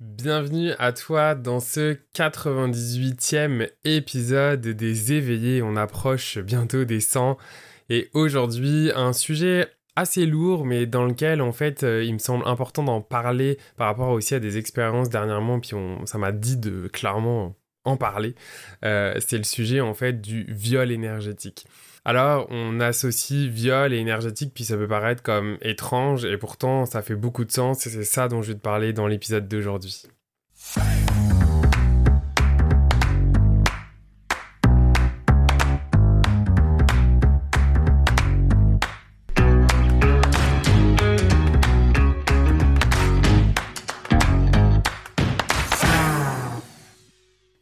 Bienvenue à toi dans ce 98e épisode des éveillés. On approche bientôt des 100 et aujourd'hui un sujet assez lourd mais dans lequel en fait euh, il me semble important d'en parler par rapport aussi à des expériences dernièrement puis ça m'a dit de clairement en parler. Euh, c'est le sujet en fait du viol énergétique. Alors, on associe viol et énergétique, puis ça peut paraître comme étrange, et pourtant ça fait beaucoup de sens, et c'est ça dont je vais te parler dans l'épisode d'aujourd'hui.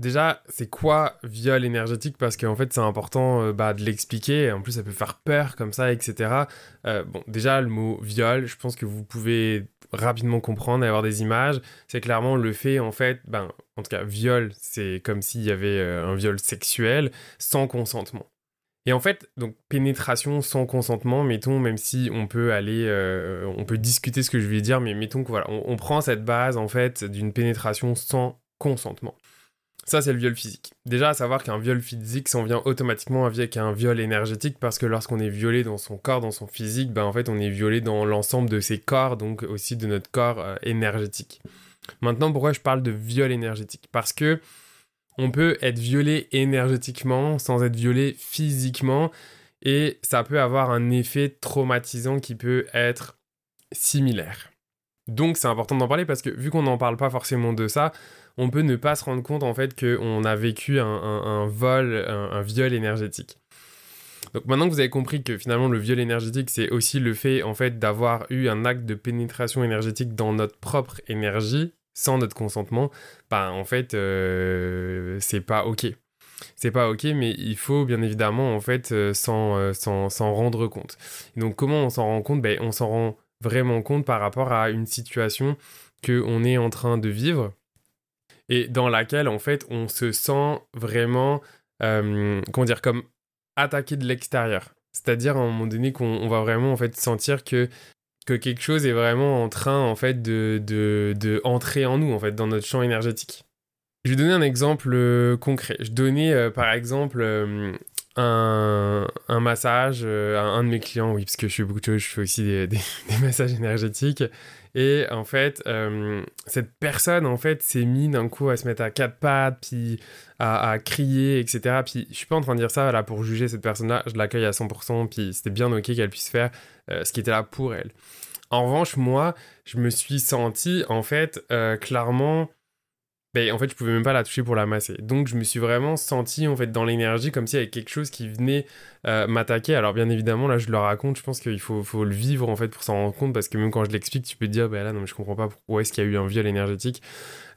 Déjà, c'est quoi viol énergétique Parce qu'en fait, c'est important euh, bah, de l'expliquer. En plus, ça peut faire peur comme ça, etc. Euh, bon, déjà, le mot viol, je pense que vous pouvez rapidement comprendre et avoir des images. C'est clairement le fait, en fait, ben, en tout cas, viol, c'est comme s'il y avait euh, un viol sexuel sans consentement. Et en fait, donc pénétration sans consentement, mettons, même si on peut aller, on peut discuter ce que je vais dire, mais mettons que voilà, on prend cette base en fait d'une pénétration sans consentement. Ça, c'est le viol physique. Déjà, à savoir qu'un viol physique s'en vient automatiquement avec un viol énergétique parce que lorsqu'on est violé dans son corps, dans son physique, ben en fait, on est violé dans l'ensemble de ses corps, donc aussi de notre corps euh, énergétique. Maintenant, pourquoi je parle de viol énergétique? Parce que on peut être violé énergétiquement sans être violé physiquement et ça peut avoir un effet traumatisant qui peut être similaire. Donc c'est important d'en parler parce que vu qu'on n'en parle pas forcément de ça, on peut ne pas se rendre compte en fait qu'on a vécu un, vol, un, viol énergétique. Donc maintenant que vous avez compris que finalement le viol énergétique c'est aussi le fait en fait d'avoir eu un acte de pénétration énergétique dans notre propre énergie sans notre consentement, bah en fait euh, c'est pas ok. C'est pas ok, mais il faut bien évidemment en fait euh, euh, s'en rendre compte. donc comment on s'en rend compte? Ben, On s'en rend vraiment compte par rapport à une situation que on est en train de vivre et dans laquelle en fait on se sent vraiment, euh, comment comme attaqué de l'extérieur. C'est-à-dire à un moment donné qu'on va vraiment en fait sentir que que quelque chose est vraiment en train en fait de, de, de entrer en nous en fait dans notre champ énergétique. Je vais donner un exemple euh, concret. Je donnais euh, par exemple un, un, massage à un de mes clients, oui, parce que je de choses, je fais aussi des, des massages énergétiques. Et en fait, euh, cette personne, en fait, s'est mis d'un coup à se mettre à quatre pattes, puis à, crier, etc. Puis je suis pas en train de dire ça là pour juger cette personne-là, je l'accueille à 100%, puis c'était bien ok qu'elle puisse faire euh, ce qui était là pour elle. En revanche, moi, je me suis senti, en fait, euh, clairement ben, en fait, je pouvais même pas la toucher pour la masser. Donc, je me suis vraiment senti, en fait, dans l'énergie, comme s'il y avait quelque chose qui venait euh, m'attaquer. Alors, bien évidemment, là, je le raconte, je pense qu'il faut, le vivre, en fait, pour s'en rendre compte, parce que même quand je l'explique, tu peux te dire, ben là, non, mais je comprends pas pourquoi est-ce qu'il y a eu un viol énergétique.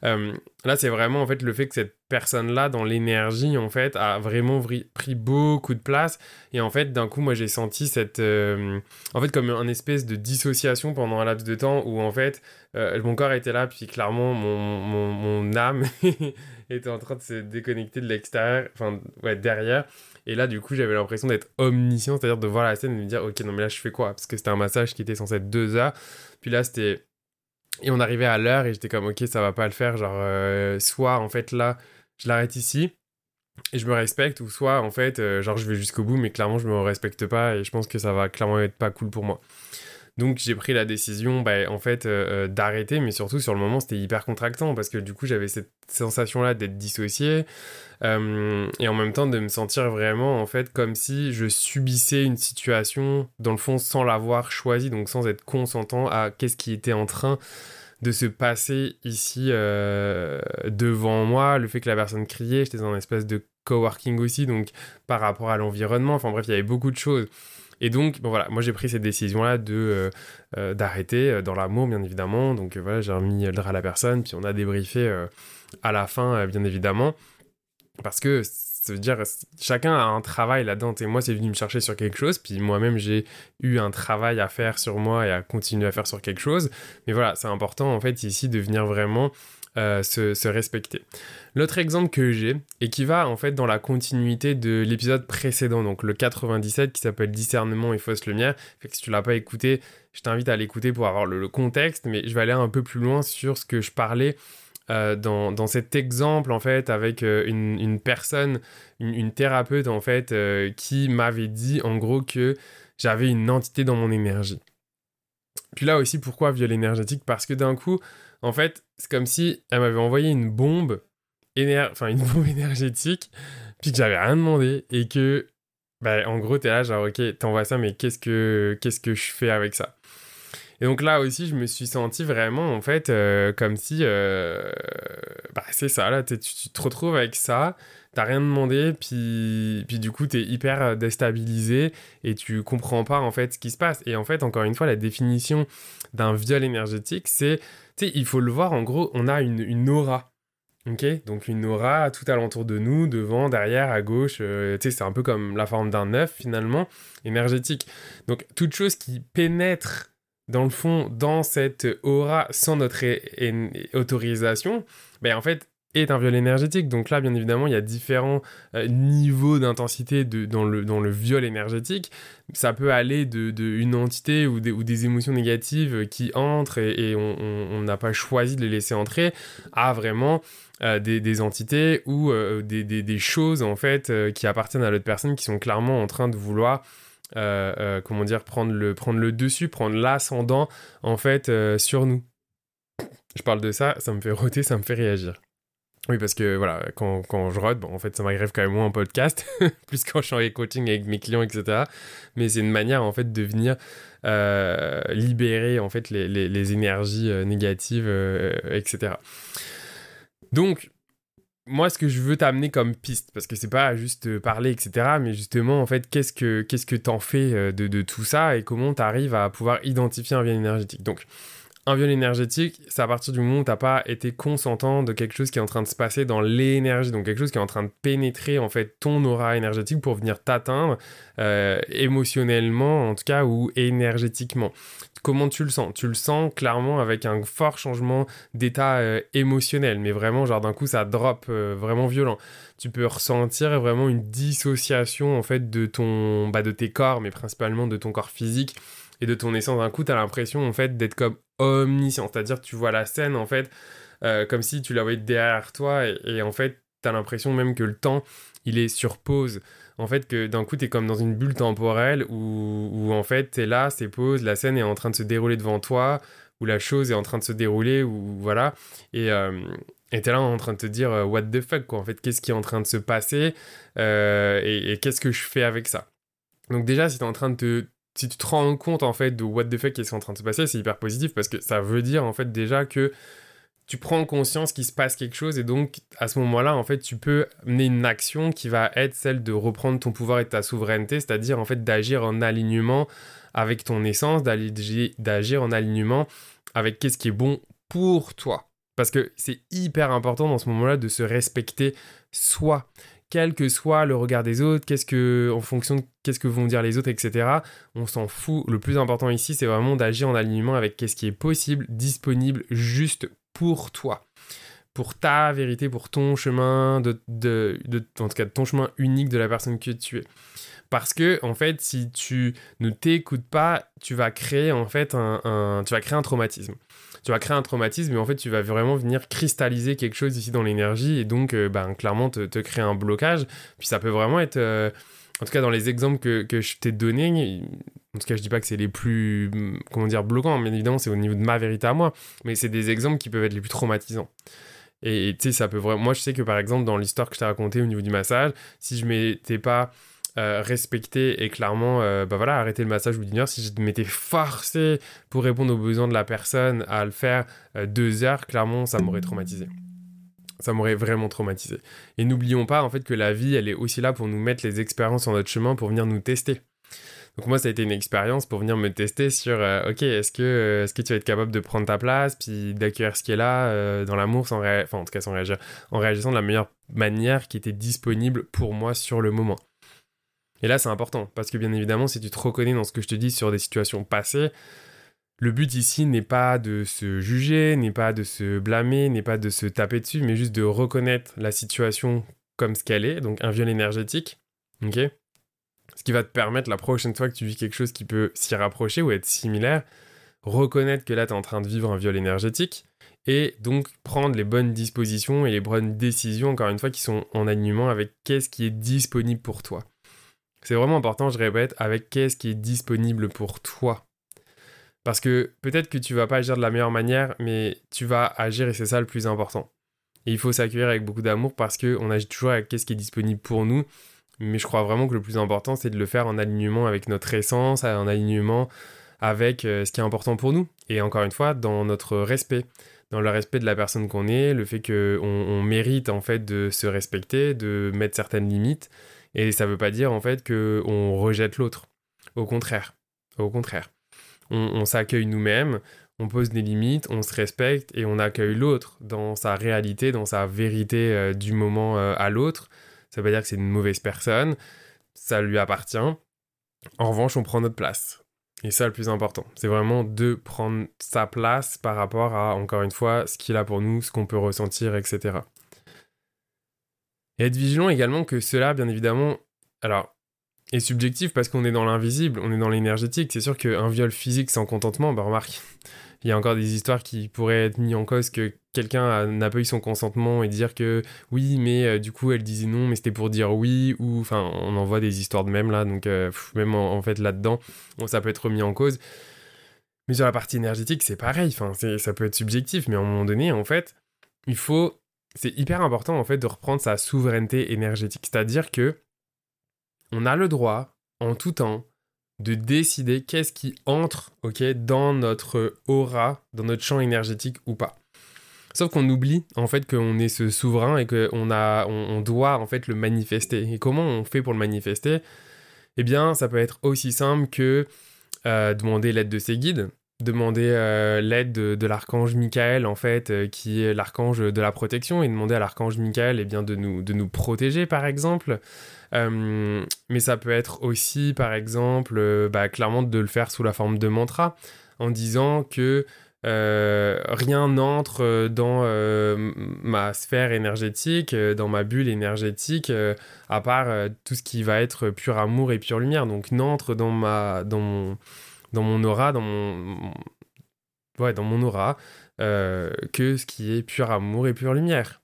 Euh, là, c'est vraiment, en fait, le fait que cette personne-là, dans l'énergie, en fait, a vraiment pris beaucoup de place. Et en fait, d'un coup, moi, j'ai senti cette... Euh, en fait, comme un espèce de dissociation pendant un laps de temps où, en fait, euh, mon corps était là, puis clairement, mon âme était en train de se déconnecter de l'extérieur, enfin, ouais, derrière. Et là, du coup, j'avais l'impression d'être omniscient, c'est-à-dire de voir la scène et de me dire, ok, non, mais là, je fais quoi? Parce que c'était un massage qui était censé être deux heures. Puis là, c'était. Et on arrivait à l'heure et j'étais comme, ok, ça va pas le faire. Genre, euh, soit, en fait, là, je l'arrête ici et je me respecte, ou soit, en fait, euh, genre, je vais jusqu'au bout, mais clairement, je me respecte pas et je pense que ça va clairement être pas cool pour moi. Donc j'ai pris la décision, bah, en fait, euh, euh, d'arrêter, mais surtout sur le moment, c'était hyper contractant parce que du coup, j'avais cette sensation-là d'être dissocié euh, et en même temps de me sentir vraiment, en fait, comme si je subissais une situation, dans le fond, sans l'avoir choisi, donc sans être consentant à qu'est-ce qui était en train de se passer ici devant moi, le fait que la personne criait, j'étais dans un espèce de coworking aussi, donc par rapport à l'environnement, enfin bref, il y avait beaucoup de choses. Et donc, bon voilà, moi j'ai pris cette décision-là de euh, euh, d'arrêter euh, dans l'amour, bien évidemment. Donc voilà, j'ai remis le drap à la personne, puis on a débriefé à la fin, bien évidemment, parce que Ça veut dire, chacun a un travail là-dedans. Et moi, c'est venu me chercher sur quelque chose, puis moi-même, j'ai eu un travail à faire sur moi et à continuer à faire sur quelque chose. Mais voilà, c'est important, en fait, ici, de venir vraiment euh, se, respecter. L'autre exemple que j'ai, et qui va en fait dans la continuité de l'épisode précédent, donc le 97 qui s'appelle Discernement et fausse lumière, fait que si tu l'as pas écouté, je t'invite à l'écouter pour avoir le, contexte, mais je vais aller un peu plus loin sur ce que je parlais euh, dans, cet exemple en fait avec euh, une, personne, une, thérapeute en fait qui m'avait dit en gros que j'avais une entité dans mon énergie. Puis là aussi pourquoi viol énergétique Parce que d'un coup en fait c'est comme si elle m'avait envoyé une bombe, bombe énergétique puis que j'avais rien demandé et que bah, en gros t'es là genre ok t'envoies ça mais qu'est-ce que qu'est-ce que je fais avec ça? Et donc là aussi, je me suis senti vraiment, en fait, euh, comme si, euh, bah, c'est ça, là, tu, te retrouves avec ça, t'as rien demandé, puis, puis du coup, t'es hyper euh, déstabilisé et tu comprends pas, en fait, ce qui se passe. Et en fait, encore une fois, la définition d'un viol énergétique, c'est, tu sais, il faut le voir, en gros, on a une, une aura. Ok, donc une aura tout alentour de nous, devant, derrière, à gauche, tu sais, c'est un peu comme la forme d'un œuf finalement, énergétique. Donc toute chose qui pénètre dans le fond, dans cette aura sans notre autorisation, ben en fait, est un viol énergétique. Donc là, bien évidemment, il y a différents euh, niveaux d'intensité dans, le, dans le viol énergétique. Ça peut aller de, une entité ou des, ou des, émotions négatives qui entrent et, on n'a pas choisi de les laisser entrer à vraiment euh, des, entités ou euh, des, des, choses en fait qui appartiennent à l'autre personne qui sont clairement en train de vouloir euh, euh, comment dire, prendre le, prendre le dessus, prendre l'ascendant, en fait, euh, sur nous. Je parle de ça, ça me fait roter, ça me fait réagir. Oui, parce que voilà, quand, quand je rôde, bon, en fait, ça m'arrive quand même moins en podcast, plus quand je suis en coaching avec mes clients, etc. Mais c'est une manière, en fait, de venir libérer, en fait, les, les énergies négatives, etc. Donc, moi, ce que je veux t'amener comme piste, parce que c'est pas juste parler, etc., mais justement, en fait, qu'est-ce que qu'est-ce que t'en fais euh, de, tout ça et comment t'arrives à pouvoir identifier un bien énergétique? Un viol énergétique, c'est à partir du moment où t'as pas été consentant de quelque chose qui est en train de se passer dans l'énergie, donc quelque chose qui est en train de pénétrer en fait ton aura énergétique pour venir t'atteindre euh, émotionnellement en tout cas ou énergétiquement. Comment tu le sens? Tu le sens clairement avec un fort changement d'état euh, émotionnel, mais vraiment genre d'un coup ça drop euh, vraiment violent. Tu peux ressentir vraiment une dissociation en fait de ton, bah, de tes corps, mais principalement de ton corps physique et de ton essence. D'un coup, tu as l'impression en fait d'être comme omniscient, c'est-à-dire tu vois la scène en fait euh, comme si tu la voyais derrière toi et, en fait tu as l'impression même que le temps il est sur pause. En fait, que d'un coup, tu es comme dans une bulle temporelle où, où en fait, tu es là, c'est pause, la scène est en train de se dérouler devant toi, où la chose est en train de se dérouler, ou voilà. Et euh, tu es là en train de te dire, euh, what the fuck, quoi. En fait, qu'est-ce qui est en train de se passer et, et qu'est-ce que je fais avec ça? Donc, déjà, si tu es en train de te, si tu te rends compte en fait de what the fuck qui est en train de se passer, c'est hyper positif parce que ça veut dire en fait déjà que tu prends conscience qu'il se passe quelque chose et donc à ce moment-là en fait tu peux mener une action qui va être celle de reprendre ton pouvoir et ta souveraineté, c'est-à-dire en fait d'agir en alignement avec ton essence, d'agir en alignement avec qu'est-ce qui est bon pour toi. Parce que c'est hyper important dans ce moment-là de se respecter soi quel que soit le regard des autres, qu'est-ce que, en fonction de qu'est-ce que vont dire les autres, etc. On s'en fout. Le plus important ici, c'est vraiment d'agir en alignement avec qu'est-ce qui est possible, disponible, juste pour toi. Pour ta vérité, pour ton chemin, de, en tout cas, ton chemin unique de la personne que tu es. Parce que, en fait, si tu ne t'écoutes pas, tu vas créer, en fait, tu vas créer un traumatisme tu vas créer un traumatisme, mais en fait, tu vas vraiment venir cristalliser quelque chose ici dans l'énergie et donc, euh, ben, clairement, te, créer un blocage. Puis ça peut vraiment être, euh, en tout cas, dans les exemples que, que je t'ai donnés, en tout cas, je dis pas que c'est les plus, comment dire, bloquants, bien évidemment, c'est au niveau de ma vérité à moi, mais c'est des exemples qui peuvent être les plus traumatisants. Et tu sais, ça peut vraiment. Moi, je sais que par exemple, dans l'histoire que je t'ai racontée au niveau du massage, si je m'étais pas euh, respecter et clairement euh, bah voilà, arrêter le massage ou heure. Si je m'étais forcé pour répondre aux besoins de la personne à le faire euh, deux heures, clairement, ça m'aurait traumatisé. Ça m'aurait vraiment traumatisé. Et n'oublions pas en fait que la vie, elle est aussi là pour nous mettre les expériences sur notre chemin, pour venir nous tester. Donc moi, ça a été une expérience pour venir me tester sur, ok, est-ce que, est-ce que tu vas être capable de prendre ta place, puis d'accueillir ce qui est là dans l'amour, sans enfin en tout cas sans réagir, en réagissant de la meilleure manière qui était disponible pour moi sur le moment. Et là, c'est important, parce que bien évidemment, si tu te reconnais dans ce que je te dis sur des situations passées, le but ici n'est pas de se juger, n'est pas de se blâmer, n'est pas de se taper dessus, mais juste de reconnaître la situation comme ce qu'elle est, donc un viol énergétique, ok? Ce qui va te permettre la prochaine fois que tu vis quelque chose qui peut s'y rapprocher ou être similaire, reconnaître que là tu es en train de vivre un viol énergétique et donc prendre les bonnes dispositions et les bonnes décisions, encore une fois, qui sont en alignement avec qu'est-ce qui est disponible pour toi. C'est vraiment important, je répète, avec qu'est-ce qui est disponible pour toi. Parce que peut-être que tu vas pas agir de la meilleure manière, mais tu vas agir et c'est ça le plus important. Et il faut s'accueillir avec beaucoup d'amour parce qu'on agit toujours avec qu'est-ce qui est disponible pour nous mais je crois vraiment que le plus important, c'est de le faire en alignement avec notre essence, en alignement avec euh, ce qui est important pour nous. Et encore une fois, dans notre respect, dans le respect de la personne qu'on est, le fait qu'on on mérite en fait de se respecter, de mettre certaines limites. Et ça ne veut pas dire en fait qu'on rejette l'autre. Au contraire. Au contraire. On, s'accueille nous-mêmes, on pose des limites, on se respecte et on accueille l'autre dans sa réalité, dans sa vérité euh, du moment euh, à l'autre ça veut pas dire que c'est une mauvaise personne, ça lui appartient. En revanche, on prend notre place. Et ça, le plus important, c'est vraiment de prendre sa place par rapport à, encore une fois, ce qu'il a pour nous, ce qu'on peut ressentir, etc. Et être vigilant également que cela, bien évidemment, alors, est subjectif parce qu'on est dans l'invisible, on est dans l'énergétique. C'est sûr qu'un viol physique sans contentement, bah remarque, il y a encore des histoires qui pourraient être mises en cause que quelqu'un n'a pas eu son consentement et dire que oui, mais euh, du coup elle disait non, mais c'était pour dire oui, ou enfin on en voit des histoires de même là, donc euh, même en, fait là-dedans, ça peut être remis en cause. Mais sur la partie énergétique, c'est pareil, enfin ça peut être subjectif, mais à un moment donné, en fait, il faut, c'est hyper important en fait de reprendre sa souveraineté énergétique, c'est-à-dire que on a le droit en tout temps de décider qu'est-ce qui entre dans notre aura, dans notre champ énergétique ou pas. Sauf qu'on oublie en fait qu'on est ce souverain et qu'on on, doit en fait le manifester. Et comment on fait pour le manifester? Eh bien, ça peut être aussi simple que euh, demander l'aide de ses guides, demander euh, l'aide de, l'archange Michael en fait, euh, qui est l'archange de la protection, et demander à l'archange Michael eh bien de nous, de nous protéger par exemple. Euh, mais ça peut être aussi, par exemple, bah, clairement de le faire sous la forme de mantra, en disant que rien n'entre dans ma sphère énergétique, dans ma bulle énergétique, à part tout ce qui va être pur amour et pure lumière. Donc n'entre dans ma, dans mon, dans mon aura, dans mon, ouais, dans mon aura, que ce qui est pur amour et pure lumière.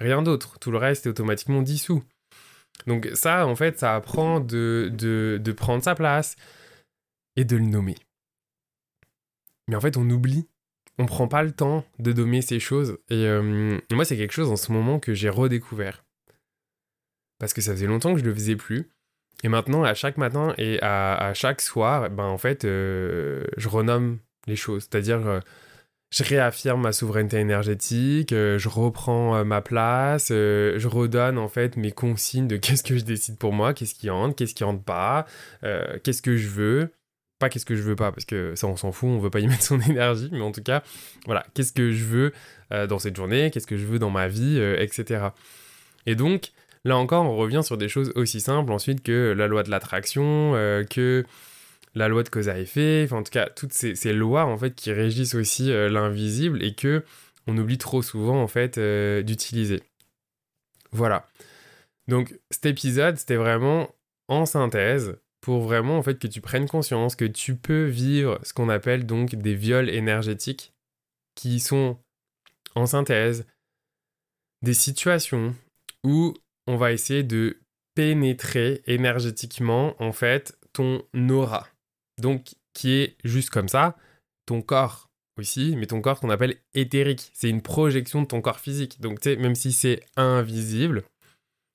Rien d'autre. Tout le reste est automatiquement dissous. Donc ça, en fait, ça apprend de, de, prendre sa place et de le nommer. Mais en fait, on oublie. On prend pas le temps de nommer ces choses. Et euh, moi, c'est quelque chose en ce moment que j'ai redécouvert. Parce que ça faisait longtemps que je le faisais plus. Et maintenant, à chaque matin et à, chaque soir, ben en fait, euh, je renomme les choses. C'est-à-dire, euh, je réaffirme ma souveraineté énergétique, euh, je reprends ma place, je redonne en fait mes consignes de qu'est-ce que je décide pour moi, qu'est-ce qui rentre, qu'est-ce qui rentre pas, qu'est-ce que je veux, pas qu'est-ce que je veux pas parce que ça on s'en fout, on veut pas y mettre son énergie, mais en tout cas voilà, qu'est-ce que je veux dans cette journée, qu'est-ce que je veux dans ma vie, etc. Et donc là encore on revient sur des choses aussi simples ensuite que la loi de l'attraction, que la loi de cause à effet, enfin en tout cas toutes ces, lois en fait qui régissent aussi euh, l'invisible et que on oublie trop souvent en fait euh, d'utiliser. Voilà. Donc cet épisode c'était vraiment en synthèse pour vraiment en fait que tu prennes conscience que tu peux vivre ce qu'on appelle donc des viols énergétiques qui sont en synthèse des situations où on va essayer de pénétrer énergétiquement en fait ton aura donc qui est juste comme ça, ton corps aussi, mais ton corps qu'on appelle éthérique. C'est une projection de ton corps physique. Donc, tu sais, même si c'est invisible,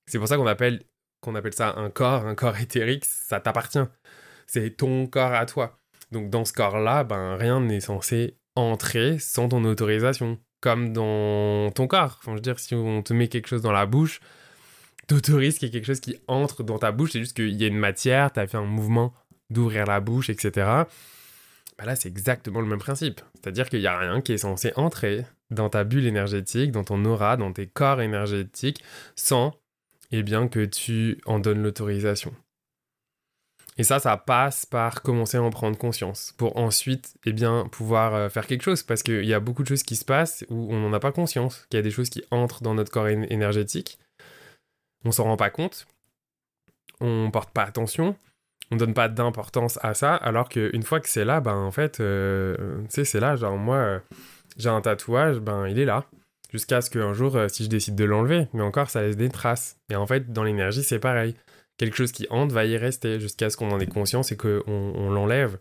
c'est pour ça qu'on appelle, qu'on appelle ça un corps, un corps éthérique, ça t'appartient. C'est ton corps à toi. Donc, dans ce corps-là, ben, rien n'est censé entrer sans ton autorisation. Comme dans ton corps. Enfin, je veux dire, si on te met quelque chose dans la bouche, t'autorises qu'il y ait quelque chose qui entre dans ta bouche. C'est juste qu'il y a une matière, t'as fait un mouvement d'ouvrir la bouche, etc. Bah là, c'est exactement le même principe. C'est-à-dire qu'il n'y a rien qui est censé entrer dans ta bulle énergétique, dans ton aura, dans tes corps énergétiques, sans eh bien, que tu en donnes l'autorisation. Et ça, ça passe par commencer à en prendre conscience pour ensuite eh bien, pouvoir euh, faire quelque chose. Parce qu'il y a beaucoup de choses qui se passent où on n'en a pas conscience, qu'il y a des choses qui entrent dans notre corps énergétique. On s'en rend pas compte. On porte pas attention. On donne pas d'importance à ça. Alors qu'une fois que c'est là, ben en fait, euh, c'est là. Genre, moi, euh, j'ai un tatouage, ben il est là. Jusqu'à ce qu'un jour, si je décide de l'enlever, mais encore, ça laisse des traces. Et en fait, dans l'énergie, c'est pareil quelque chose qui hante va y rester jusqu'à ce qu'on en ait conscience et qu'on on, l'enlève.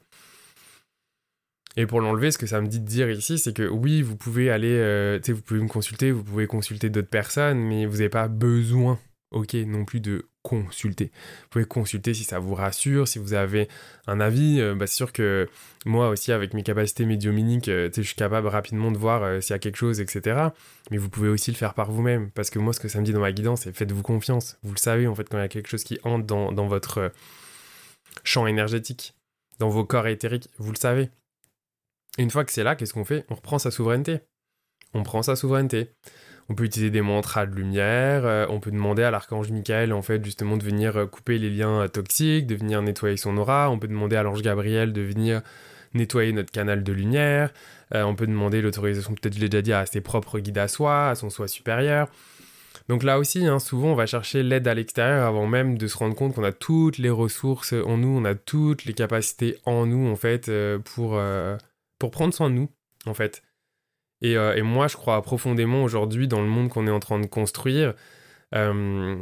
Et pour l'enlever, ce que ça me dit de dire ici, c'est que oui, vous pouvez aller, euh, vous pouvez me consulter, vous pouvez consulter d'autres personnes, mais vous n'avez pas besoin ok non plus de consulter. Vous pouvez consulter si ça vous rassure, si vous avez un avis. Euh, bah, c'est sûr que moi aussi, avec mes capacités médiuminiques, euh, je suis capable rapidement de voir euh, s'il y a quelque chose, etc. Mais vous pouvez aussi le faire par vous-même. Parce que moi, ce que ça me dit dans ma guidance, c'est faites-vous confiance. Vous le savez, en fait, quand il y a quelque chose qui entre dans, dans votre champ énergétique, dans vos corps éthériques, vous le savez. une fois que c'est là, qu'est-ce qu'on fait? On reprend sa souveraineté. On prend sa souveraineté. On peut utiliser des mantras de lumière, euh, on peut demander à l'archange Michael en fait justement de venir euh, couper les liens euh, toxiques, de venir nettoyer son aura, on peut demander à l'ange Gabriel de venir nettoyer notre canal de lumière, on peut demander l'autorisation, peut-être je l'ai déjà dit, à ses propres guides à soi, à son soi supérieur. Donc là aussi, hein, souvent on va chercher l'aide à l'extérieur avant même de se rendre compte qu'on a toutes les ressources en nous, on a toutes les capacités en nous en fait pour, pour prendre soin de nous en fait. Euh, et, moi, je crois profondément aujourd'hui dans le monde qu'on est en train de construire. Euh,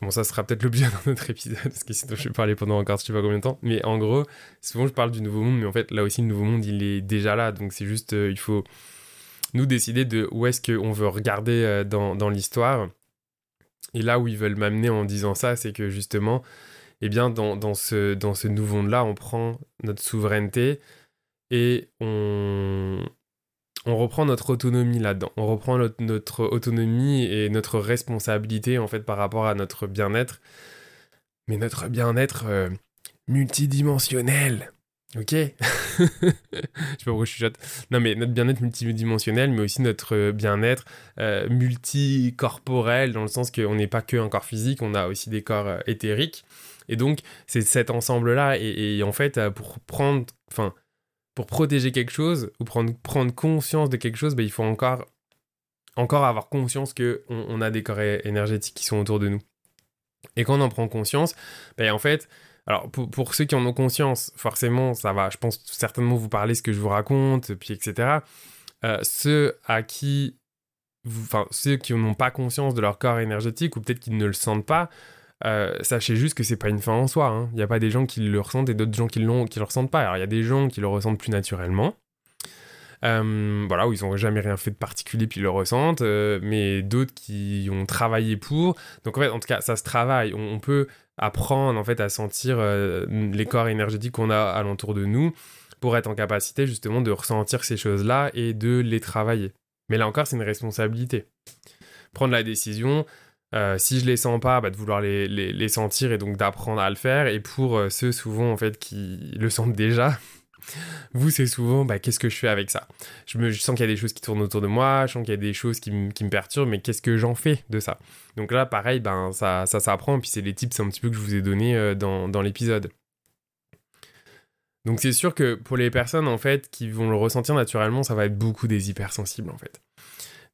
bon, ça sera peut-être l'objet d'un autre épisode, parce que sinon je vais parler pendant encore je sais pas combien de temps. Mais en gros, souvent je parle du nouveau monde, mais en fait, là aussi, le nouveau monde, il est déjà là. Donc c'est juste, euh, il faut nous décider de où est-ce qu'on veut regarder dans, dans l'histoire. Et là où ils veulent m'amener en disant ça, c'est que justement, eh bien, dans, dans ce, dans ce nouveau monde-là, on prend notre souveraineté et on, on reprend notre autonomie là-dedans. On reprend notre, autonomie et notre responsabilité en fait par rapport à notre bien-être. Mais notre bien-être euh, multidimensionnel. Ok? Je sais pas pourquoi je chuchote. Non, mais notre bien-être multidimensionnel, mais aussi notre bien-être euh, multicorporel, dans le sens qu'on n'est pas que un corps physique, on a aussi des corps euh, éthériques. Et donc, c'est cet ensemble-là. Et, et, en fait, pour prendre. Enfin, pour protéger quelque chose ou prendre, prendre conscience de quelque chose, ben, il faut encore, encore avoir conscience qu'on on a des corps énergétiques qui sont autour de nous. Et quand on en prend conscience, ben, en fait, alors pour, ceux qui en ont conscience, forcément, ça va, je pense certainement vous parler ce que je vous raconte, puis etc. Euh, ceux à qui, enfin ceux qui n'ont pas conscience de leur corps énergétique ou peut-être qu'ils ne le sentent pas, euh, sachez juste que c'est pas une fin en soi. Hein. Il n'y a pas des gens qui le ressentent et d'autres gens qui, qui le ressentent pas. Alors il y a des gens qui le ressentent plus naturellement. Euh, voilà, où ils n'ont jamais rien fait de particulier puis ils le ressentent, euh, mais d'autres qui ont travaillé pour. Donc en fait, en tout cas, ça se travaille. On, peut apprendre en fait à sentir les corps énergétiques qu'on a alentour de nous pour être en capacité justement de ressentir ces choses-là et de les travailler. Mais là encore, c'est une responsabilité. Prendre la décision, euh, si je les sens pas, bah, de vouloir les, les, sentir et donc d'apprendre à le faire. Et pour euh, ceux souvent en fait qui le sentent déjà, vous c'est souvent bah, qu'est-ce que je fais avec ça? Je, me, sens qu'il y a des choses qui tournent autour de moi, je sens qu'il y a des choses qui, me perturbent, mais qu'est-ce que j'en fais de ça? Donc là pareil, ben, ça, ça s'apprend, puis c'est les tips un petit peu que je vous ai donné euh, dans, dans l'épisode. Donc c'est sûr que pour les personnes en fait qui vont le ressentir naturellement, ça va être beaucoup des hypersensibles en fait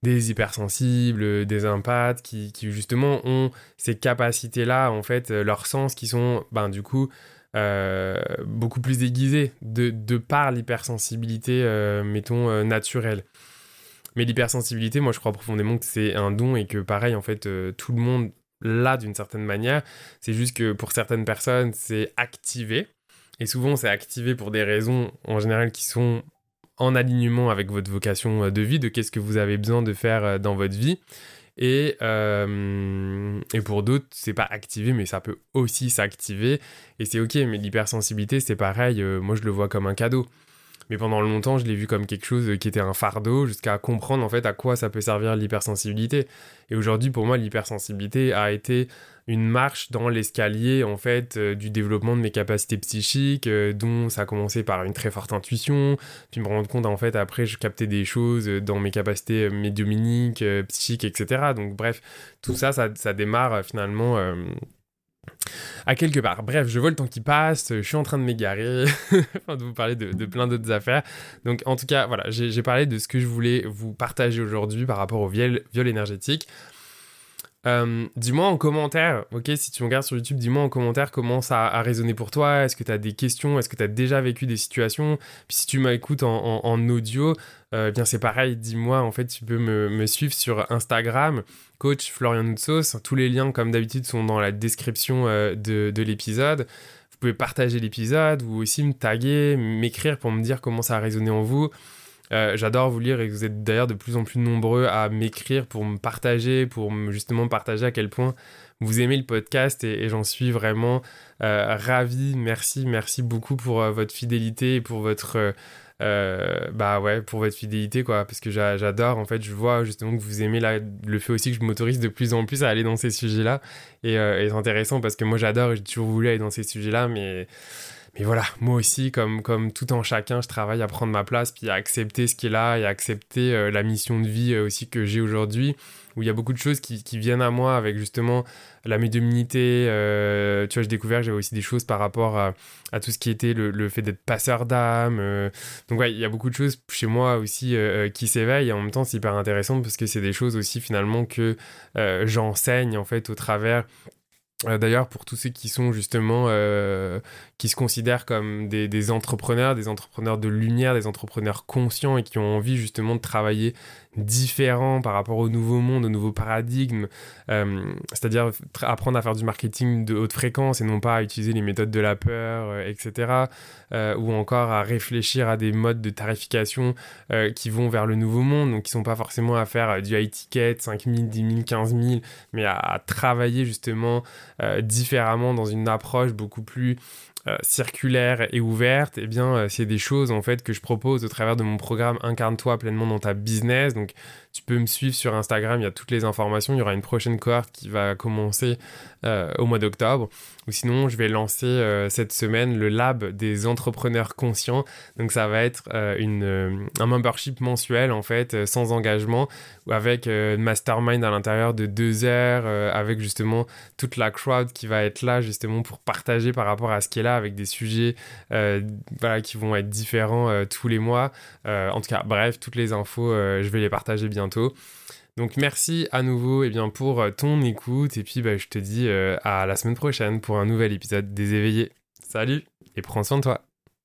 des hypersensibles, des empathes qui, justement ont ces capacités-là, en fait, euh, leurs sens qui sont, ben, du coup, euh, beaucoup plus aiguisés de, par l'hypersensibilité, euh, mettons, naturelle. Mais l'hypersensibilité, moi, je crois profondément que c'est un don et que, pareil, en fait, tout le monde l'a d'une certaine manière. C'est juste que pour certaines personnes, c'est activé. Et souvent, c'est activé pour des raisons, en général, qui sont en alignement avec votre vocation euh, de vie, de qu'est-ce que vous avez besoin de faire euh, dans votre vie. Et, euh, et pour d'autres, c'est pas activé, mais ça peut aussi s'activer. Et c'est ok, mais l'hypersensibilité, c'est pareil, moi je le vois comme un cadeau. mais pendant longtemps, je l'ai vu comme quelque chose qui était un fardeau, jusqu'à comprendre en fait à quoi ça peut servir l'hypersensibilité. Et aujourd'hui, pour moi, l'hypersensibilité a été une marche dans l'escalier en fait euh, du développement de mes capacités psychiques euh, dont ça a commencé par une très forte intuition puis me rendre compte en fait après je captais des choses dans mes capacités médiumniques psychiques etc donc bref tout ça ça, ça démarre finalement à quelque part. Bref, je vois le temps qui passe, je suis en train de m'égarer, de vous parler de, plein d'autres affaires. Donc en tout cas, voilà, j'ai parlé de ce que je voulais vous partager aujourd'hui par rapport au viol, viol énergétique. Euh, dis-moi en commentaire, ok, si tu me regardes sur YouTube, dis-moi en commentaire comment ça a résonné pour toi. Est-ce que tu as des questions? Est-ce que tu as déjà vécu des situations? Puis si tu m'écoutes en, en, audio, euh, bien c'est pareil, dis-moi, en fait, tu peux me, me, suivre sur Instagram, coach Florian Noutsos. Tous les liens, comme d'habitude, sont dans la description euh, de, de l'épisode. Vous pouvez partager l'épisode ou aussi me taguer, m'écrire pour me dire comment ça a résonné en vous. Euh, j'adore vous lire et vous êtes d'ailleurs de plus en plus nombreux à m'écrire pour me partager, pour justement partager à quel point vous aimez le podcast et, j'en suis vraiment euh, ravi. Merci, merci beaucoup pour euh, votre fidélité et pour votre bah ouais pour votre fidélité quoi parce que j'adore en fait je vois justement que vous aimez le fait aussi que je m'autorise de plus en plus à aller dans ces sujets là et, et c'est intéressant parce que moi j'adore j'ai toujours voulu aller dans ces sujets là mais mais voilà, moi aussi, comme, comme tout en chacun, je travaille à prendre ma place, puis à accepter ce qui est là et à accepter euh, la mission de vie euh, aussi que j'ai aujourd'hui, où il y a beaucoup de choses qui, qui, viennent à moi avec justement la médiumnité. Euh, tu vois, j'ai découvert que j'avais aussi des choses par rapport à, tout ce qui était le, fait d'être passeur d'âme. donc, ouais, il y a beaucoup de choses chez moi aussi qui s'éveillent et en même temps, c'est hyper intéressant parce que c'est des choses aussi finalement que j'enseigne en fait au travers d'ailleurs, pour tous ceux qui sont justement, euh, qui se considèrent comme des, entrepreneurs, des entrepreneurs de lumière, des entrepreneurs conscients et qui ont envie justement de travailler différent par rapport au nouveau monde, au nouveau paradigme, euh, c'est-à-dire apprendre à faire du marketing de haute fréquence et non pas à utiliser les méthodes de la peur, etc. ou encore à réfléchir à des modes de tarification qui vont vers le nouveau monde, donc qui sont pas forcément à faire du high ticket, 5 000, 10 000, 15 000, mais à travailler justement euh, différemment dans une approche beaucoup plus euh, circulaire et ouverte, eh bien, euh, c'est des choses en fait que je propose au travers de mon programme Incarne-toi pleinement dans ta business. Donc, tu peux me suivre sur Instagram, il y a toutes les informations. Il y aura une prochaine cohorte qui va commencer au mois d'octobre. Ou sinon, je vais lancer cette semaine le lab des entrepreneurs conscients. Donc, ça va être un membership mensuel en fait, sans engagement, avec une mastermind à l'intérieur de deux heures, avec justement toute la crowd qui va être là justement pour partager par rapport à ce qui est là avec des sujets euh, qui vont être différents euh, tous les mois. Euh, en tout cas, bref, toutes les infos, je vais les partager bientôt. Donc merci à nouveau eh bien, pour ton écoute et puis bah, je te dis à la semaine prochaine pour un nouvel épisode des éveillés. Salut et prends soin de toi.